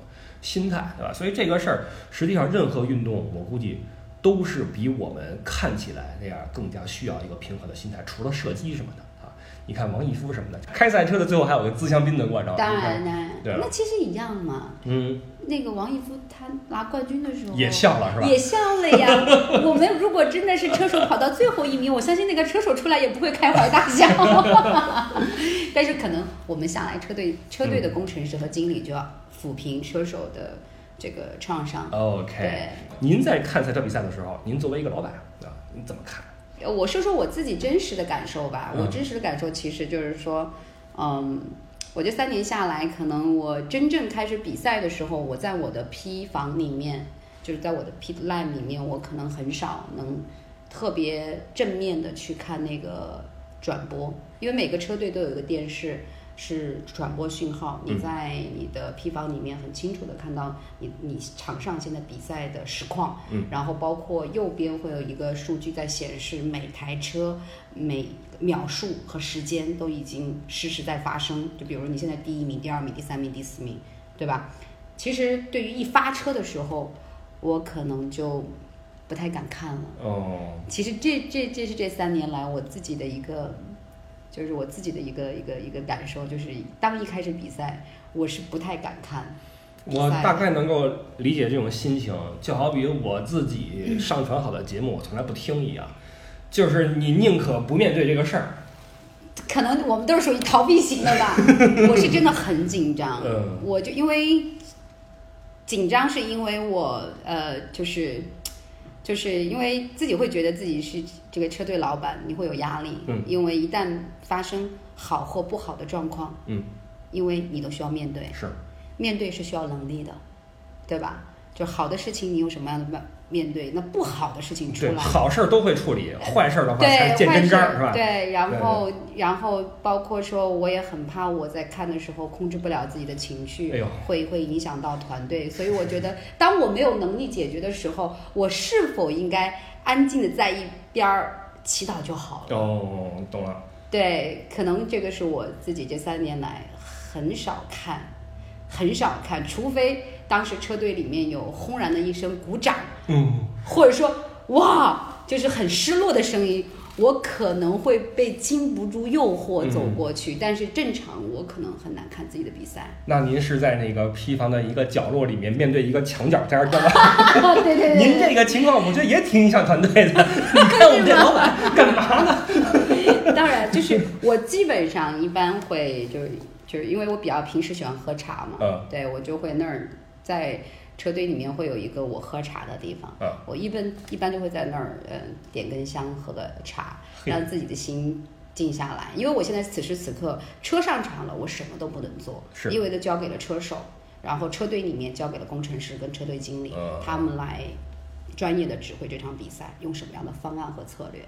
心态，对吧？所以这个事儿，实际上任何运动，我估计。都是比我们看起来那样更加需要一个平和的心态，除了射击什么的。你看王义夫什么的，开赛车的最后还有个自相宾的过程，当然呢，那其实一样嘛。嗯，那个王义夫他拿冠军的时候也笑了是吧？也笑了呀。我们如果真的是车手跑到最后一名，我相信那个车手出来也不会开怀大笑。但是可能我们下来车队车队的工程师和经理就要抚平车手的这个创伤。OK，对，您在看赛车比赛的时候，您作为一个老板啊，你怎么看？呃我说说我自己真实的感受吧。嗯我真实的感受其实就是说，嗯，我这三年下来，可能我真正开始比赛的时候，我在我的 P 房里面，就是在我的 pit line 里面，我可能很少能特别正面的去看那个转播，因为每个车队都有一个电视。是传播讯号，你嗯在你的 P 房里面很清楚的看到你你场上现在比赛的实况，嗯，然后包括右边会有一个数据在显示每台车每秒数和时间都已经实时在发生，就比如你现在第一名、第二名、第三名、第四名，对吧？其实对于一发车的时候，我可能就不太敢看了。哦，其实这这这是这三年来我自己的一个，就是我自己的一个一个一个感受，就是当一开始比赛，我是不太敢看。我大概能够理解这种心情，就好比我自己上传好的节目，我从来不听一样，就是你宁可不面对这个事儿。可能我们都是属于逃避型的吧。我是真的很紧张，嗯我就因为紧张，是因为我呃，就是就是因为自己会觉得自己是这个车队老板，你会有压力，嗯。因为一旦发生好或不好的状况，嗯，因为你都需要面对，是，面对是需要能力的，对吧？就好的事情你有什么样的面面对，那不好的事情出，来，好事儿都会处理，坏事儿的话才对，见真章儿，是吧？对，然后然后包括说，我也很怕我在看的时候控制不了自己的情绪，哎会会影响到团队。所以我觉得，当我没有能力解决的时候，我是否应该安静的在一边儿祈祷就好了？哦，懂了。对，可能这个是我自己这三年来很少看，很少看，除非当时车队里面有轰然的一声鼓掌。嗯，或者说哇，就是很失落的声音，我可能会被禁不住诱惑走过去，但是正常我可能很难看自己的比赛。那您是在那个批房的一个角落里面，面对一个墙角在那儿干嘛？对对您这个情况，我觉得也挺影响团队的。你看我们这老板干嘛呢？当然就是我基本上一般会就是就是因为我比较平时喜欢喝茶嘛，嗯对我就会那儿在车队里面会有一个我喝茶的地方。嗯我一般一般就会在那儿，嗯、点根香，喝个茶，嘿让自己的心静下来。因为我现在此时此刻车上场了，我什么都不能做，是因为都交给了车手，然后车队里面交给了工程师跟车队经理，嗯他们来专业的指挥这场比赛，用什么样的方案和策略。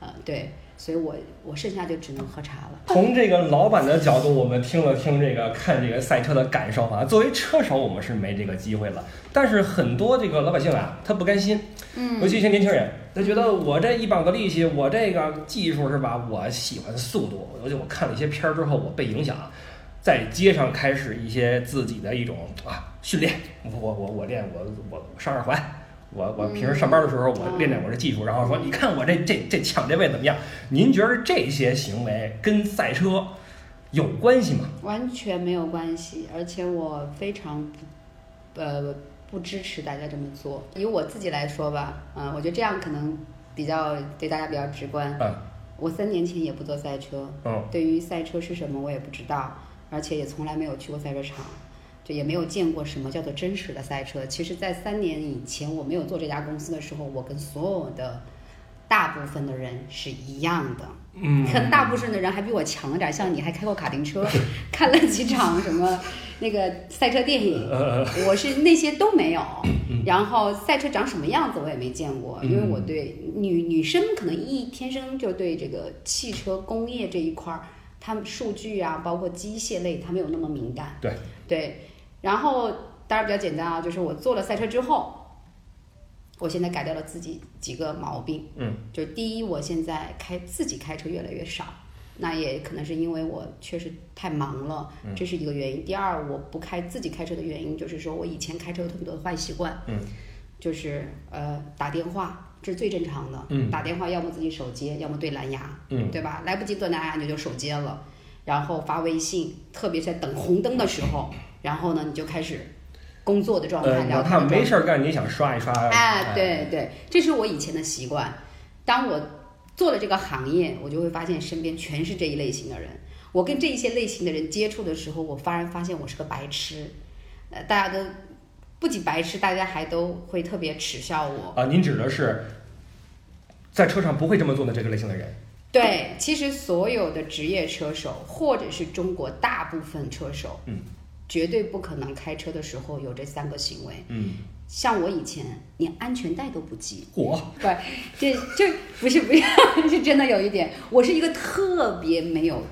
呃，对，所以我我剩下就只能喝茶了。从这个老板的角度，我们听了听这个看这个赛车的感受啊。作为车手，我们是没这个机会了。但是很多这个老百姓啊，他不甘心，嗯尤其一些年轻人，他觉得我这一膀子力气，我这个技术是吧？我喜欢速度，尤其我看了一些片儿之后，我被影响，在街上开始一些自己的一种啊训练。我我我我练我我我上二环。我我平时上班的时候，我练练我这技术，然后说，你看我这这这抢这位怎么样？您觉得这些行为跟赛车有关系吗？完全没有关系，而且我非常不呃不支持大家这么做。以我自己来说吧，嗯、我觉得这样可能比较对大家比较直观。嗯我三年前也不做赛车，嗯对于赛车是什么我也不知道，而且也从来没有去过赛车场，就也没有见过什么叫做真实的赛车。其实，在三年以前我没有做这家公司的时候，我跟所有的大部分的人是一样的。嗯可能大部分的人还比我强了点，像你还开过卡丁车，看了几场什么那个赛车电影，呃我是那些都没有。然后赛车长什么样子我也没见过，因为我对女女生可能一天生就对这个汽车工业这一块儿，他们数据啊，包括机械类，他没有那么敏感。对对，然后当然比较简单啊，就是我做了赛车之后，我现在改掉了自己几个毛病。嗯，就第一，我现在开自己开车越来越少，那也可能是因为我确实太忙了，这是一个原因。第二，我不开自己开车的原因就是说我以前开车有特别多的坏习惯，嗯，就是呃打电话。这是最正常的，嗯打电话要么自己手接，要么对蓝牙，嗯对吧？来不及对蓝牙你就手接了，然后发微信，特别是在等红灯的时候，然后呢你就开始工作的状态，呃，聊哪怕天的状态没事儿干，你想刷一刷，哎，对对，这是我以前的习惯。当我做了这个行业，我就会发现身边全是这一类型的人。我跟这一些类型的人接触的时候，我发然发现我是个白痴。呃，大家都不仅白痴，大家还都会特别耻笑我。啊，您指的是在车上不会这么做的这个类型的人。对，其实所有的职业车手，或者是中国大部分车手，嗯，绝对不可能开车的时候有这三个行为。嗯，像我以前连安全带都不系，我 对，这这不是不是 是真的有一点，我是一个特别没有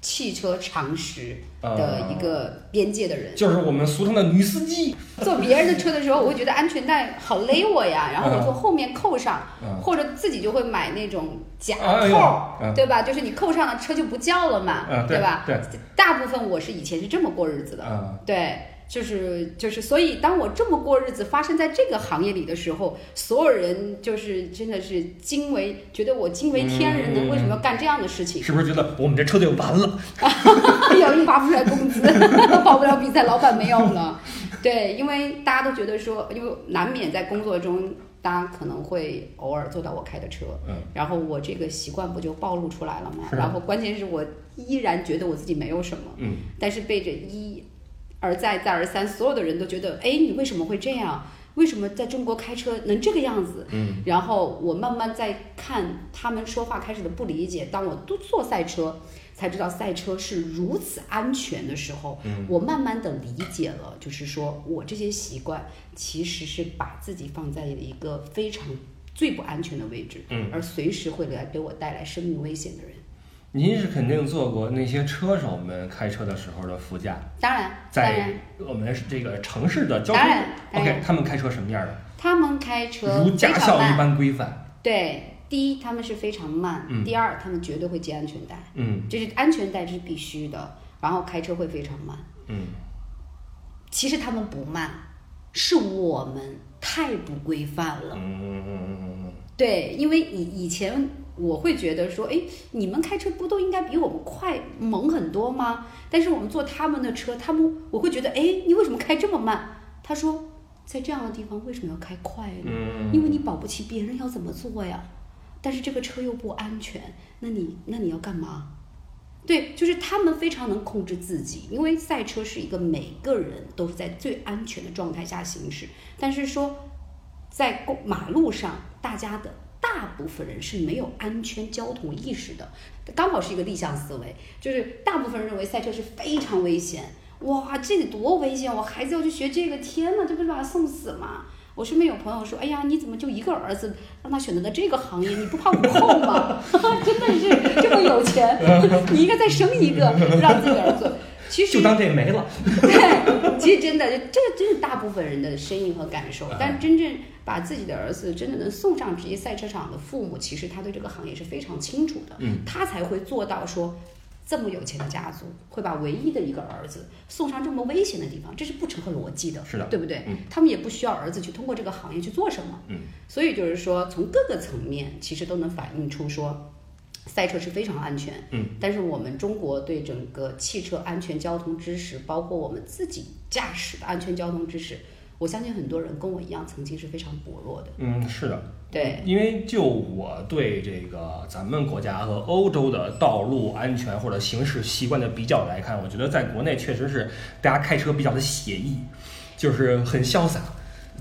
汽车常识的一个边界的人。就是我们俗称的女司机。坐别人的车的时候，我会觉得安全带好勒我呀，然后我从后面扣上，嗯或者自己就会买那种假扣，嗯对吧？就是你扣上了，车就不叫了嘛，嗯，对吧？对，大部分我是以前是这么过日子的，嗯对，就是就是，所以当我这么过日子发生在这个行业里的时候，所有人就是真的是惊为，觉得我惊为天人呢，嗯为什么要干这样的事情？是不是觉得我们这车队完了？有一发不出来工资，跑不了比赛，老板没有了。对，因为大家都觉得说，因为难免在工作中，大家可能会偶尔坐到我开的车，嗯，然后我这个习惯不就暴露出来了吗？然后关键是我依然觉得我自己没有什么，嗯，但是被这一而再再而三，所有的人都觉得，哎，你为什么会这样？为什么在中国开车能这个样子？嗯，然后我慢慢在看他们说话开始的不理解，当我都坐赛车，才知道赛车是如此安全的时候，嗯我慢慢的理解了，就是说我这些习惯其实是把自己放在了一个非常最不安全的位置，嗯，而随时会来给我带来生命危险的人。您是肯定坐过那些车手们开车的时候的副驾，当然，在，我们是这个城市的交通当然当，OK，他们开车什么样的？他们开车如驾校一。般规范。对，第一他们是非常慢，嗯第二他们绝对会系安全带，嗯这是安全带这是必须的，然后开车会非常慢。嗯其实他们不慢，是我们太不规范了。嗯嗯嗯嗯嗯对，因为以以前我会觉得说，哎，你们开车不都应该比我们快猛很多吗？但是我们坐他们的车，他们我会觉得，哎，你为什么开这么慢？他说，在这样的地方为什么要开快呢？嗯因为你保不齐别人要怎么做呀。但是这个车又不安全，那你那你要干嘛？对，就是他们非常能控制自己，因为赛车是一个每个人都是在最安全的状态下行驶，但是说在公马路上，大家的大部分人是没有安全交通意识的，刚好是一个逆向思维，就是大部分人认为赛车是非常危险，哇，这得多危险！我孩子要去学这个，天呐，这不是把他送死吗？我身边有朋友说：“哎呀，你怎么就一个儿子，让他选择了这个行业？你不怕无后吗？真的是这么有钱，你应该再生一个，让自己的儿子。”其实就当这没了。对，其实真的，这个真是大部分人的声音和感受啊。但真正把自己的儿子真的能送上职业赛车场的父母，其实他对这个行业是非常清楚的，嗯他才会做到说。这么有钱的家族会把唯一的一个儿子送上这么危险的地方，这是不成合逻辑的，是的对不对？嗯他们也不需要儿子去通过这个行业去做什么，嗯，所以就是说，从各个层面其实都能反映出说，赛车是非常安全，嗯，但是我们中国对整个汽车安全交通知识，包括我们自己驾驶的安全交通知识，我相信很多人跟我一样，曾经是非常薄弱的。嗯，是的。对，因为就我对这个咱们国家和欧洲的道路安全或者行驶习惯的比较来看，我觉得在国内确实是大家开车比较的写意，就是很潇洒，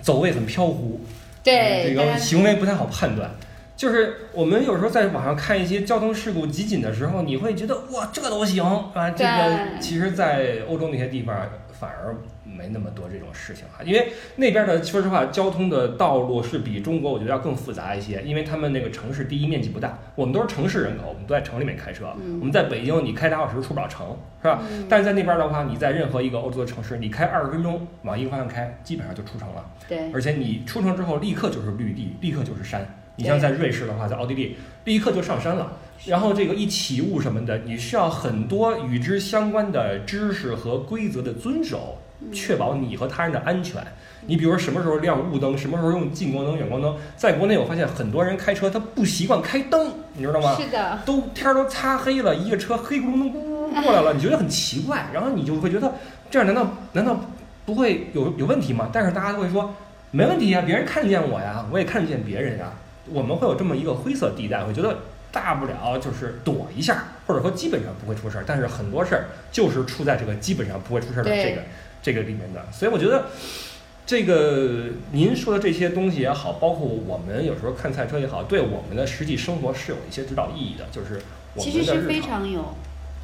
走位很飘忽，对，这个行为不太好判断。就是我们有时候在网上看一些交通事故集锦的时候，你会觉得哇，这都行啊！这个其实，在欧洲那些地方反而没那么多这种事情啊，因为那边的说实话，交通的道路是比中国我觉得要更复杂一些，因为他们那个城市第一面积不大，我们都是城市人口，我们都在城里面开车。嗯我们在北京，你开俩小时出不了城，是吧？嗯但是在那边的话，你在任何一个欧洲的城市，你开二十分钟往一个方向开，基本上就出城了。对而且你出城之后立刻就是绿地，立刻就是山。你像在瑞士的话，在奥地利立刻就上山了。然后这个一起雾什么的，你需要很多与之相关的知识和规则的遵守，确保你和他人的安全。你比如说什么时候亮雾灯，什么时候用近光灯、远光灯。在国内我发现很多人开车他不习惯开灯，你知道吗？是的，都天儿都擦黑了，一个车黑咕隆咚咕过来了，你觉得很奇怪，然后你就会觉得这样难道难道不会有有问题吗？但是大家都会说没问题呀，别人看见我呀，我也看见别人呀，我们会有这么一个灰色地带，会觉得大不了就是躲一下，或者说基本上不会出事儿，但是很多事儿就是出在这个基本上不会出事儿的这个这个里面的，所以我觉得。这个您说的这些东西也好，包括我们有时候看赛车也好，对我们的实际生活是有一些指导意义的，就是我其实是非常。有。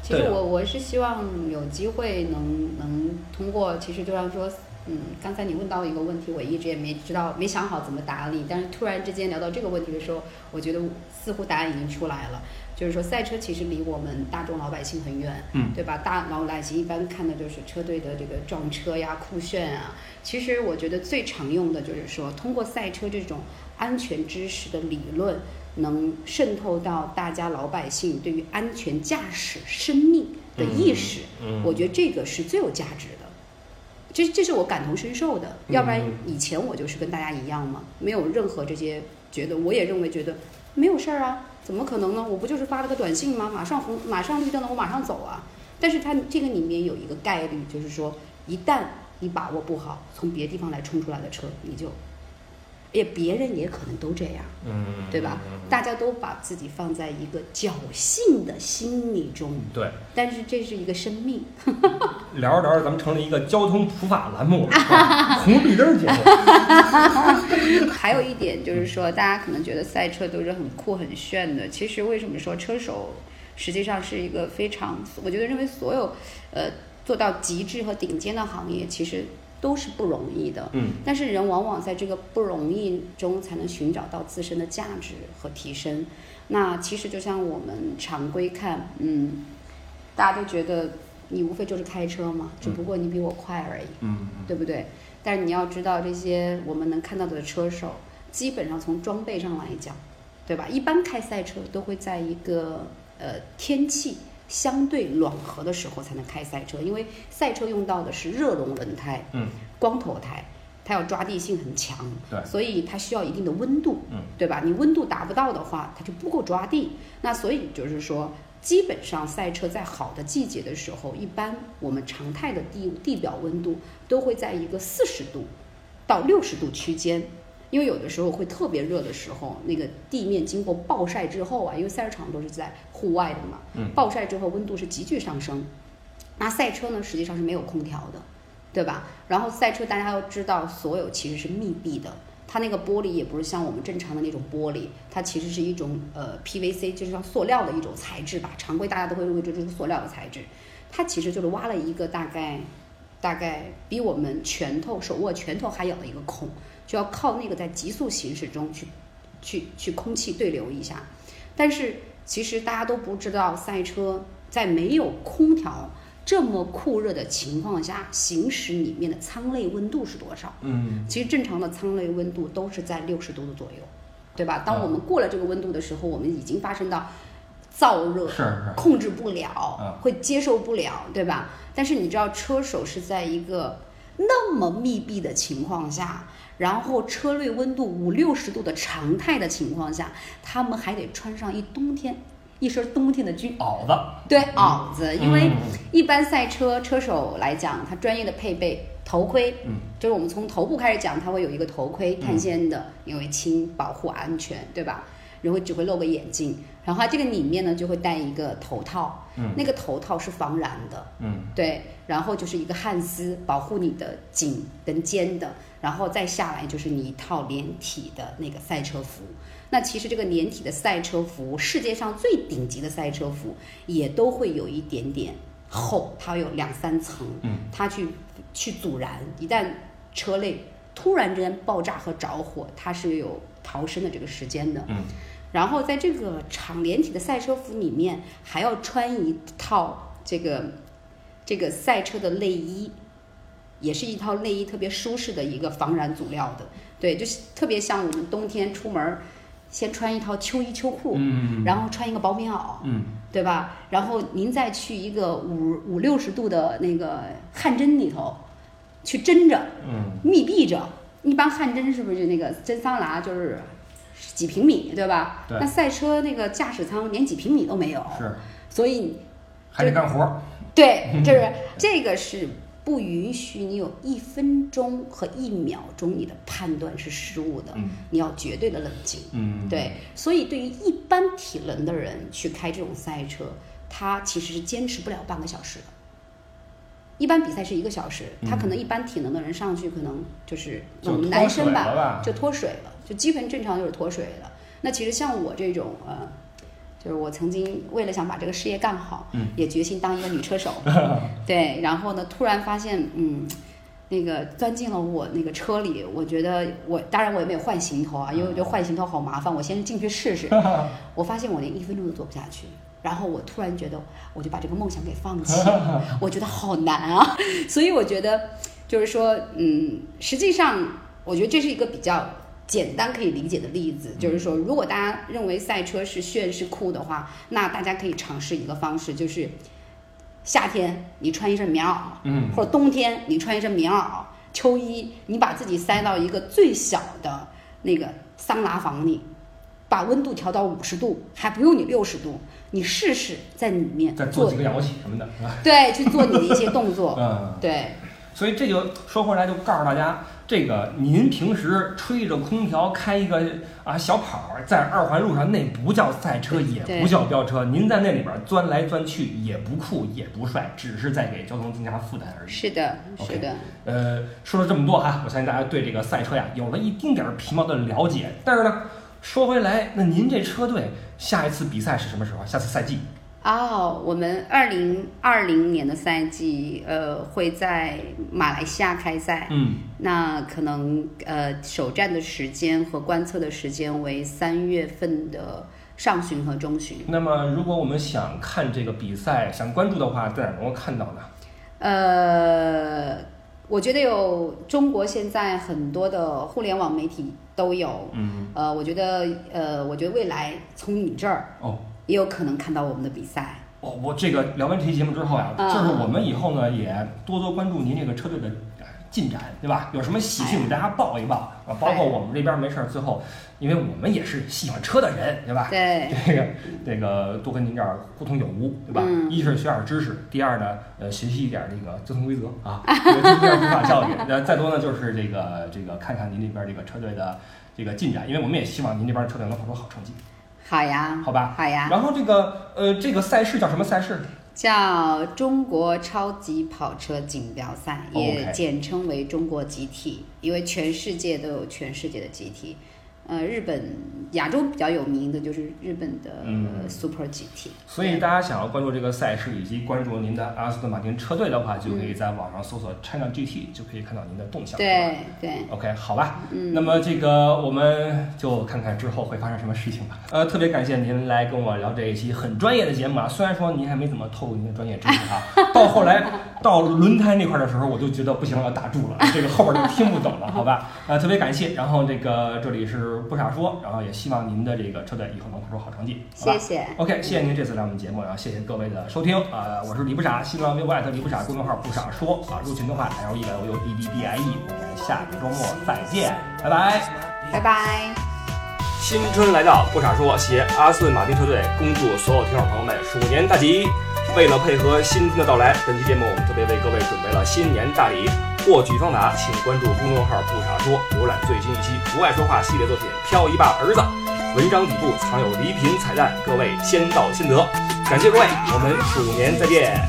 其实我我是希望有机会能能通过，其实就像说嗯，刚才你问到一个问题，我一直也没知道，没想好怎么答你。但是突然之间聊到这个问题的时候，我觉得似乎答案已经出来了。就是说，赛车其实离我们大众老百姓很远，嗯对吧？大老百姓一般看的就是车队的这个撞车呀、酷炫啊。其实我觉得最常用的就是说，通过赛车这种安全知识的理论，能渗透到大家老百姓对于安全驾驶生命的意识。嗯，我觉得这个是最有价值的，这这是我感同身受的。要不然嗯以前我就是跟大家一样嘛，没有任何这些觉得，我也认为觉得没有事儿啊，怎么可能呢？我不就是发了个短信吗？马上红，马上绿灯了，我马上走啊。但是它这个里面有一个概率，就是说一旦你把握不好，从别地方来冲出来的车，你就，也别人也可能都这样。嗯，对吧嗯？大家都把自己放在一个侥幸的心理中，对，但是这是一个生命。聊着聊着，咱们成了一个交通普法栏目，啊红绿灯节目。还有一点就是说，大家可能觉得赛车都是很酷很炫的，其实为什么说车手实际上是一个非常，我觉得认为所有呃做到极致和顶尖的行业，其实都是不容易的。嗯但是人往往在这个不容易中，才能寻找到自身的价值和提升。那其实就像我们常规看，嗯，大家都觉得你无非就是开车嘛，只不过你比我快而已。嗯对不对？但是你要知道，这些我们能看到的车手，基本上从装备上来讲，对吧？一般开赛车都会在一个呃天气相对暖和的时候才能开赛车，因为赛车用到的是热熔轮胎、嗯光头胎，它要抓地性很强，对所以它需要一定的温度，嗯对吧？你温度达不到的话，它就不够抓地。那所以就是说，基本上赛车在好的季节的时候，一般我们常态的地地表温度都会在一个四十度到六十度区间。因为有的时候会特别热的时候，那个地面经过暴晒之后啊，因为赛车场都是在户外的嘛，嗯暴晒之后温度是急剧上升。那赛车呢，实际上是没有空调的，对吧？然后赛车大家要知道，所有其实是密闭的，它那个玻璃也不是像我们正常的那种玻璃，它其实是一种呃 PVC，就是像塑料的一种材质吧。常规大家都会认为这就是塑料的材质，它其实就是挖了一个大概大概比我们拳头手握拳头还小的一个孔，就要靠那个在急速行驶中去去去空气对流一下。但是其实大家都不知道，赛车在没有空调这么酷热的情况下行驶，里面的舱内温度是多少？嗯其实正常的舱内温度都是在六十度的左右，对吧？当我们过了这个温度的时候，我们已经发生到燥热是，是，控制不了嗯，会接受不了，对吧？但是你知道，车手是在一个那么密闭的情况下，然后车内温度五六十度的常态的情况下，他们还得穿上一冬天一身冬天的军袄子，对袄子，因为嗯一般赛车车手来讲，他专业的配备头盔，嗯。就是我们从头部开始讲，它会有一个头盔，碳纤的，因为轻保护安全，对吧？然后只会露个眼镜，然后它这个里面呢就会戴一个头套，嗯。那个头套是防燃的，嗯。对，然后就是一个汗丝保护你的颈跟肩的，然后再下来就是你一套连体的那个赛车服。那其实这个连体的赛车服，世界上最顶级的赛车服也都会有一点点厚，它有两三层，嗯。它去去阻燃，一旦车内突然之间爆炸和着火，它是有逃生的这个时间的。嗯然后在这个长连体的赛车服里面，还要穿一套这个这个赛车的内衣，也是一套内衣特别舒适的一个防燃组料的。对，就是特别像我们冬天出门儿，先穿一套秋衣秋裤，嗯然后穿一个薄棉袄，嗯对吧？然后您再去一个五五六十度的那个汗蒸里头去蒸着，嗯密闭着。一般汗蒸是不是就那个蒸桑拿就是几平米，对吧？对。那赛车那个驾驶舱连几平米都没有，是，所以还得干活儿，对，就是这个是不允许你有一分钟和一秒钟你的判断是失误的，嗯。你要绝对的冷静。嗯，对，所以对于一般体能的人去开这种赛车，他其实是坚持不了半个小时的。一般比赛是一个小时，他可能一般体能的人上去可能就是我们脱男生吧。就脱水了，就基本正常就是脱水了。那其实像我这种呃，就是我曾经为了想把这个事业干好，嗯也决心当一个女车手，对，然后呢，突然发现，嗯，那个钻进了我那个车里，我觉得我当然我也没有换行头啊，因为我觉得换行头好麻烦，我先进去试试。我发现我连一分钟都做不下去，然后我突然觉得我就把这个梦想给放弃了，我觉得好难啊。所以我觉得就是说，嗯，实际上我觉得这是一个比较简单可以理解的例子，就是说，如果大家认为赛车是炫是酷的话，那大家可以尝试一个方式，就是夏天你穿一身棉袄，嗯。或者冬天你穿一身棉袄，秋衣你把自己塞到一个最小的那个桑拿房里，把温度调到五十度，还不用你六十度，你试试在里面再做几个仰卧起什么的，对，去做你的一些动作，嗯，对，所以这就说回来，就告诉大家，这个您平时吹着空调开一个啊小跑儿，在二环路上，那不叫赛车，也不叫飙车，您在那里边钻来钻去，也不酷也不帅，只是在给交通增加负担而已。是的是的。呃，说了这么多哈，我相信大家对这个赛车呀有了一丁点儿皮毛的了解。但是呢，说回来，那您这车队下一次比赛是什么时候？下次赛季？哦，我们二零二零年的赛季，呃，会在马来西亚开赛。嗯，那可能呃，首战的时间和观测的时间为三月份的上旬和中旬。那么如果我们想看这个比赛，想关注的话，在哪儿能够看到呢？呃，我觉得有中国现在很多的互联网媒体都有。嗯，呃，我觉得呃，我觉得未来从你这儿哦。也有可能看到我们的比赛。哦，我这个聊完这期节目之后呀、嗯就是我们以后呢也多多关注您这个车队的呃进展，对吧？有什么喜讯给大家报一报啊，包括我们这边没事儿，最后因为我们也是喜欢车的人，对吧？对，这个这个多跟您这儿互通有无，对吧？嗯一是学点知识，第二呢，呃，学习一点这个交通规则啊，这个第二执法教育。呃，再多呢就是这个这个看看您这边这个车队的这个进展，因为我们也希望您这边的车队能跑出好成绩，好呀，好吧？好呀。然后这个呃这个赛事叫什么赛事？叫中国超级跑车锦标赛，也简称为中国集体，因为全世界都有全世界的集体。呃，日本、亚洲比较有名的就是日本的、Super GT。所以大家想要关注这个赛事以及关注您的阿斯顿马丁车队的话，就可以在网上搜索 China GT，就可以看到您的动向。对对，OK，好吧，嗯那么这个我们就看看之后会发生什么事情吧。呃，特别感谢您来跟我聊这一期很专业的节目啊，虽然说您还没怎么透露您的专业知识啊，到后来到轮胎那块儿的时候，我就觉得不行了，要打住了，这个后边就听不懂了，好吧？呃，特别感谢，然后这个这里是不傻说，然后也希望您的这个车队以后能跑出好成绩，好吧谢？谢。OK，谢谢您这次来我们节目，然后谢谢各位的收听啊、我是李不傻，新浪微博艾特李不傻，公众号不傻说啊，入群的话 L E L U D D D I E，我们下个周末再见，拜拜。拜拜。新春来到，不傻说携阿斯顿马丁车队恭祝所有听众朋友们鼠年大吉。为了配合新春的到来，本期节目我们特别为各位准备了新年大礼。获取方法，请关注公众号“不傻说”，浏览最新一期《不爱说话》系列作品《漂移爸儿子》。文章底部藏有礼品彩蛋，各位先到先得。感谢各位，我们鼠年再见。